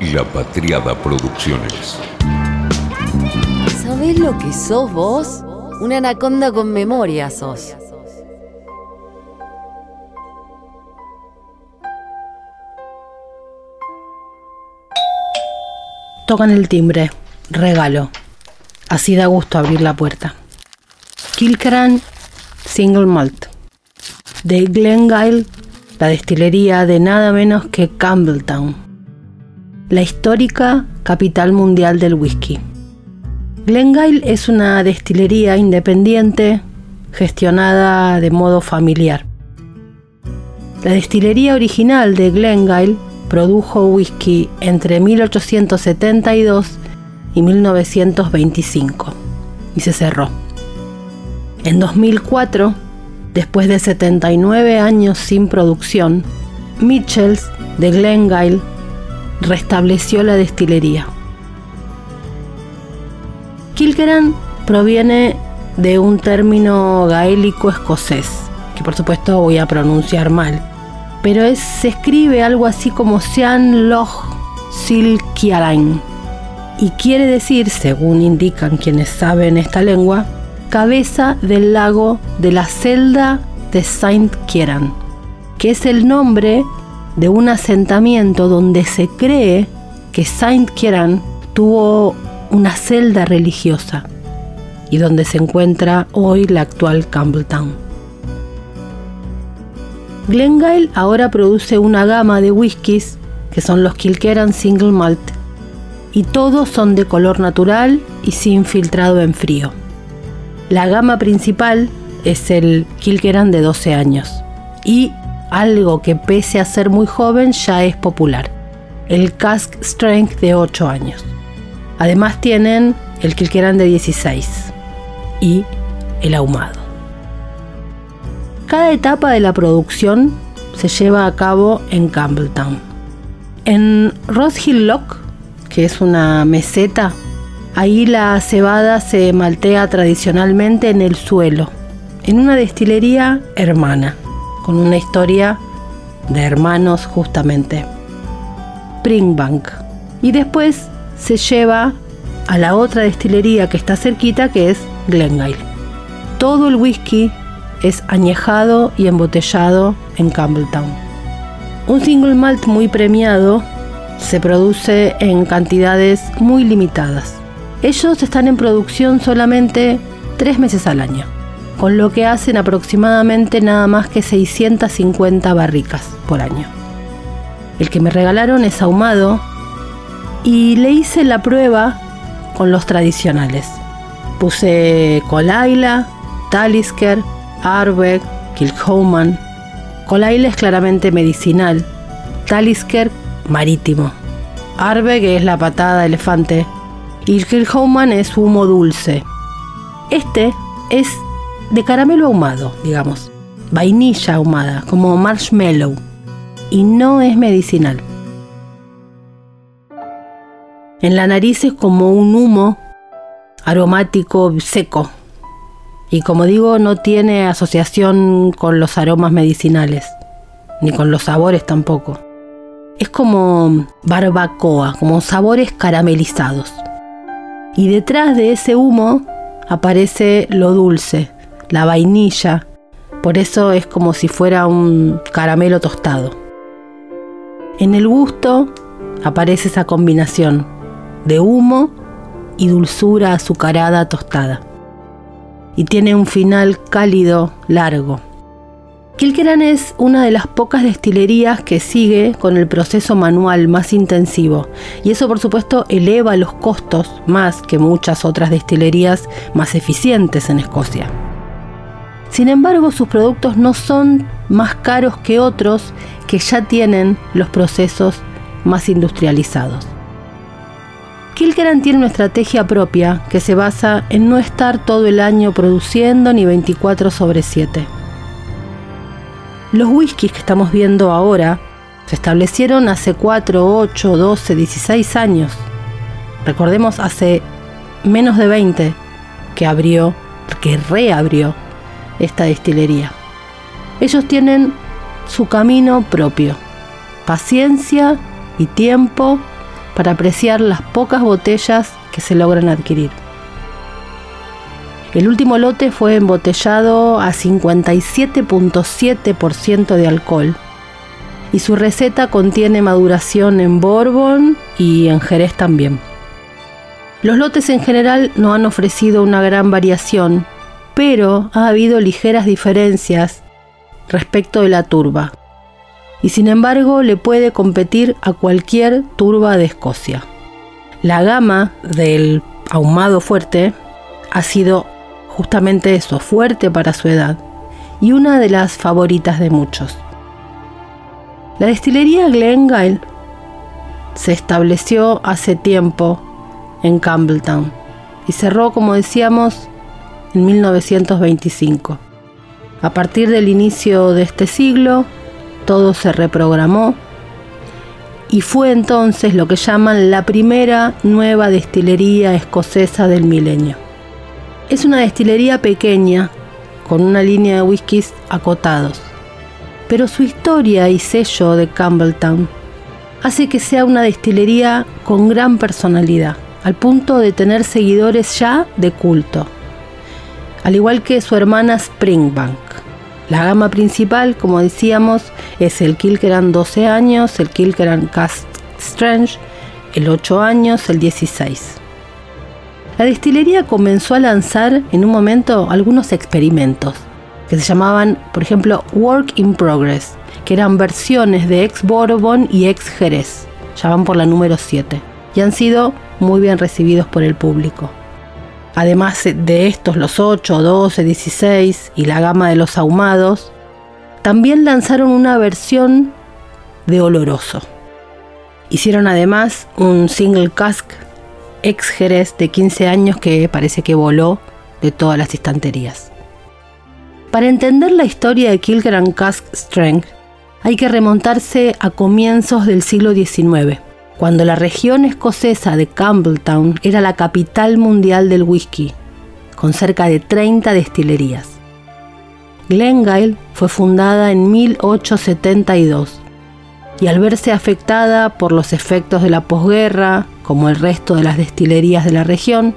La Patriada Producciones. ¿Sabés lo que sos vos? Una anaconda con memoria sos. Tocan el timbre. Regalo. Así da gusto abrir la puerta. Kilcran Single Malt. De Glengyle, la destilería de nada menos que Campbelltown. La histórica capital mundial del whisky. Glengyle es una destilería independiente gestionada de modo familiar. La destilería original de Glengyle produjo whisky entre 1872 y 1925 y se cerró. En 2004, después de 79 años sin producción, Mitchells de Glengyle restableció la destilería. Kilkeran proviene de un término gaélico escocés, que por supuesto voy a pronunciar mal, pero se escribe algo así como Sean Loch Silkiarain y quiere decir, según indican quienes saben esta lengua, cabeza del lago de la celda de Saint Kieran, que es el nombre de un asentamiento donde se cree que Saint Kieran tuvo una celda religiosa y donde se encuentra hoy la actual Campbelltown. Glengyle ahora produce una gama de whiskies que son los Kilkerran Single Malt y todos son de color natural y sin filtrado en frío. La gama principal es el Kilkerran de 12 años y algo que pese a ser muy joven ya es popular, el Cask Strength de 8 años. Además tienen el Kilkerran de 16 y el ahumado. Cada etapa de la producción se lleva a cabo en Campbelltown. En Ross Hill Lock, que es una meseta, ahí la cebada se maltea tradicionalmente en el suelo, en una destilería hermana, con una historia de hermanos justamente. Springbank. Y después se lleva a la otra destilería que está cerquita, que es Glengyle. Todo el whisky es añejado y embotellado en Campbelltown. Un single malt muy premiado se produce en cantidades muy limitadas. Ellos están en producción solamente tres meses al año, con lo que hacen aproximadamente nada más que 650 barricas por año. El que me regalaron es ahumado y le hice la prueba con los tradicionales. Puse Colaila, Talisker, Arbeck, Kilhoman. Colaila es claramente medicinal. Talisker, marítimo. Arbeck es la patada elefante. Y Kilhoman es humo dulce. Este es de caramelo ahumado, digamos. Vainilla ahumada, como marshmallow. Y no es medicinal. En la nariz es como un humo aromático seco. Y como digo, no tiene asociación con los aromas medicinales, ni con los sabores tampoco. Es como barbacoa, como sabores caramelizados. Y detrás de ese humo aparece lo dulce, la vainilla. Por eso es como si fuera un caramelo tostado. En el gusto aparece esa combinación de humo y dulzura azucarada tostada. Y tiene un final cálido, largo. Kilkeran es una de las pocas destilerías que sigue con el proceso manual más intensivo y eso por supuesto eleva los costos más que muchas otras destilerías más eficientes en Escocia. Sin embargo, sus productos no son más caros que otros que ya tienen los procesos más industrializados. Kilkeran tiene una estrategia propia que se basa en no estar todo el año produciendo ni 24 sobre 7. Los whiskies que estamos viendo ahora se establecieron hace 4, 8, 12, 16 años. Recordemos hace menos de 20 que abrió, que reabrió esta destilería. Ellos tienen su camino propio, paciencia y tiempo para apreciar las pocas botellas que se logran adquirir. El último lote fue embotellado a 57.7% de alcohol y su receta contiene maduración en Bourbon y en Jerez también. Los lotes en general no han ofrecido una gran variación, pero ha habido ligeras diferencias respecto de la turba, y sin embargo le puede competir a cualquier turba de Escocia. La gama del ahumado fuerte ha sido justamente eso, fuerte para su edad, y una de las favoritas de muchos. La destilería Glengyle se estableció hace tiempo en Campbelltown y cerró, como decíamos, en 1925. A partir del inicio de este siglo, todo se reprogramó y fue entonces lo que llaman la primera nueva destilería escocesa del milenio. Es una destilería pequeña, con una línea de whiskies acotados, pero su historia y sello de Campbelltown hace que sea una destilería con gran personalidad, al punto de tener seguidores ya de culto, al igual que su hermana Springbank. La gama principal, como decíamos, es el Kilkeran 12 años, el Kilkeran Cast Strange, el 8 años, el 16. La destilería comenzó a lanzar en un momento algunos experimentos que se llamaban, por ejemplo, Work in Progress, que eran versiones de ex Bourbon y ex Jerez, ya van por la número 7, y han sido muy bien recibidos por el público. Además de estos, los 8, 12, 16 y la gama de los ahumados, también lanzaron una versión de oloroso. Hicieron además un single cask ex Jerez de 15 años que parece que voló de todas las estanterías. Para entender la historia de Kilgran Cask Strength, hay que remontarse a comienzos del siglo XIX, cuando la región escocesa de Campbelltown era la capital mundial del whisky, con cerca de 30 destilerías. Glengyle fue fundada en 1872 y al verse afectada por los efectos de la posguerra, como el resto de las destilerías de la región,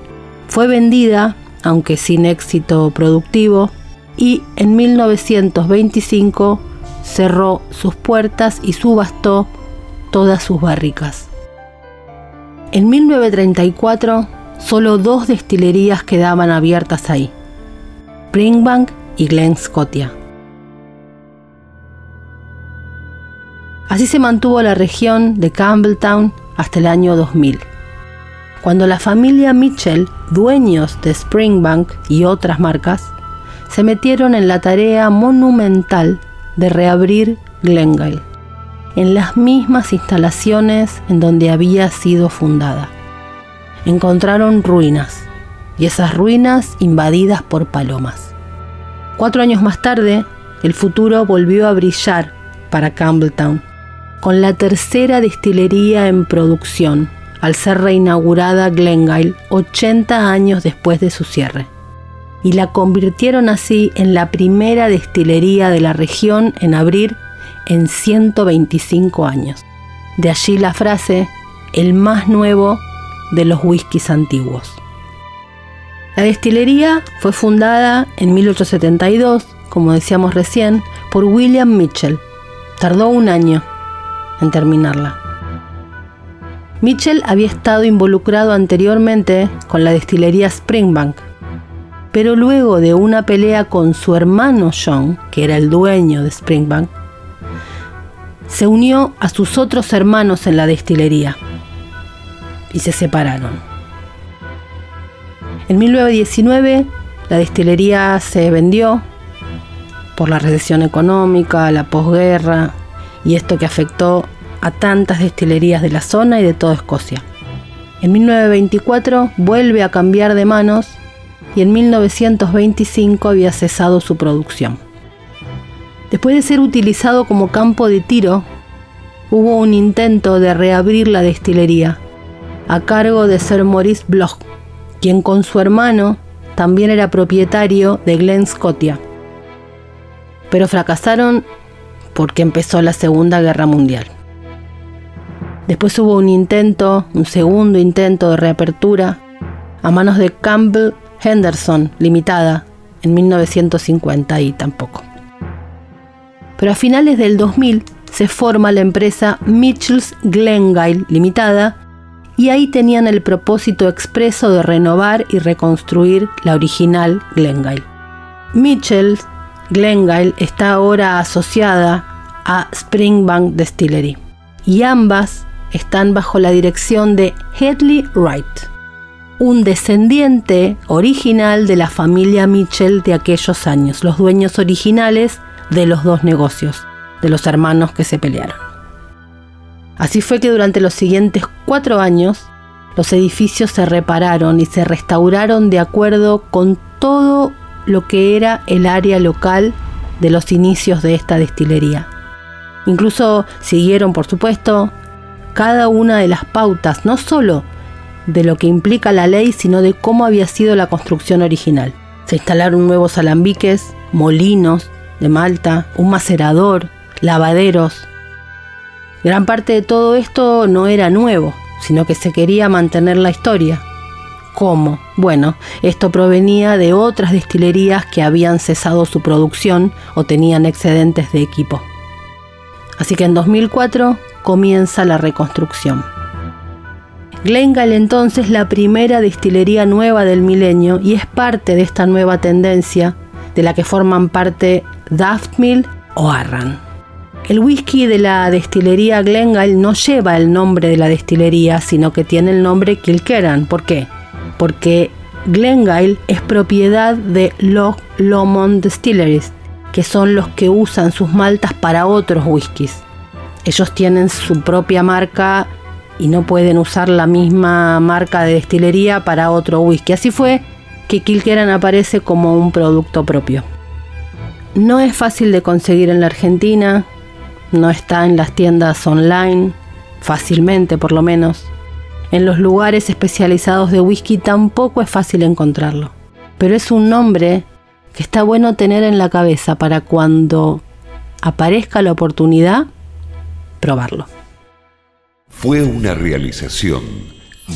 fue vendida, aunque sin éxito productivo, y en 1925 cerró sus puertas y subastó todas sus barricas. En 1934 solo dos destilerías quedaban abiertas ahí, Springbank y Glen Scotia. Así se mantuvo la región de Campbelltown hasta el año 2000, cuando la familia Mitchell, dueños de Springbank y otras marcas, se metieron en la tarea monumental de reabrir Glengyle, en las mismas instalaciones en donde había sido fundada. Encontraron ruinas, y esas ruinas invadidas por palomas. Cuatro años más tarde, el futuro volvió a brillar para Campbelltown con la tercera destilería en producción, al ser reinaugurada Glengyle 80 años después de su cierre. Y la convirtieron así en la primera destilería de la región en abrir en 125 años. De allí la frase, el más nuevo de los whiskies antiguos. La destilería fue fundada en 1872, como decíamos recién, por William Mitchell. Tardó un año en terminarla. Mitchell había estado involucrado anteriormente con la destilería Springbank, pero luego de una pelea con su hermano John, que era el dueño de Springbank, se unió a sus otros hermanos en la destilería y se separaron. En 1919 la destilería se vendió por la recesión económica, la posguerra y esto que afectó a tantas destilerías de la zona y de toda Escocia. En 1924 vuelve a cambiar de manos y en 1925 había cesado su producción. Después de ser utilizado como campo de tiro, hubo un intento de reabrir la destilería a cargo de Sir Maurice Bloch, quien con su hermano también era propietario de Glen Scotia. Pero fracasaron porque empezó la Segunda Guerra Mundial. Después hubo un intento, un segundo intento de reapertura a manos de Campbell Henderson Limitada en 1950 y tampoco. Pero a finales del 2000 se forma la empresa Mitchells Glengyle Limitada y ahí tenían el propósito expreso de renovar y reconstruir la original Glengyle. Mitchells Glengyle está ahora asociada a Springbank Distillery y ambas están bajo la dirección de Hedley Wright, un descendiente original de la familia Mitchell de aquellos años, los dueños originales de los dos negocios, de los hermanos que se pelearon. Así fue que durante los siguientes cuatro años, los edificios se repararon y se restauraron de acuerdo con todo lo que era el área local de los inicios de esta destilería. Incluso siguieron, por supuesto, cada una de las pautas, no solo de lo que implica la ley, sino de cómo había sido la construcción original. Se instalaron nuevos alambiques, molinos de malta, un macerador, lavaderos. Gran parte de todo esto no era nuevo, sino que se quería mantener la historia. ¿Cómo? Bueno, esto provenía de otras destilerías que habían cesado su producción o tenían excedentes de equipo. Así que en 2004 comienza la reconstrucción. Glengale entonces la primera destilería nueva del milenio y es parte de esta nueva tendencia de la que forman parte Daftmill o Arran. El whisky de la destilería Glengale no lleva el nombre de la destilería, sino que tiene el nombre Kilkerran. ¿Por qué? Porque Glengale es propiedad de Loch Lomond Distilleries, que son los que usan sus maltas para otros whiskies. Ellos tienen su propia marca y no pueden usar la misma marca de destilería para otro whisky. Así fue que Kilkeran aparece como un producto propio. No es fácil de conseguir en la Argentina, no está en las tiendas online, fácilmente por lo menos. En los lugares especializados de whisky tampoco es fácil encontrarlo. Pero es un nombre que está bueno tener en la cabeza para cuando aparezca la oportunidad, probarlo. Fue una realización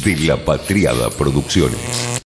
de La Patriada Producciones.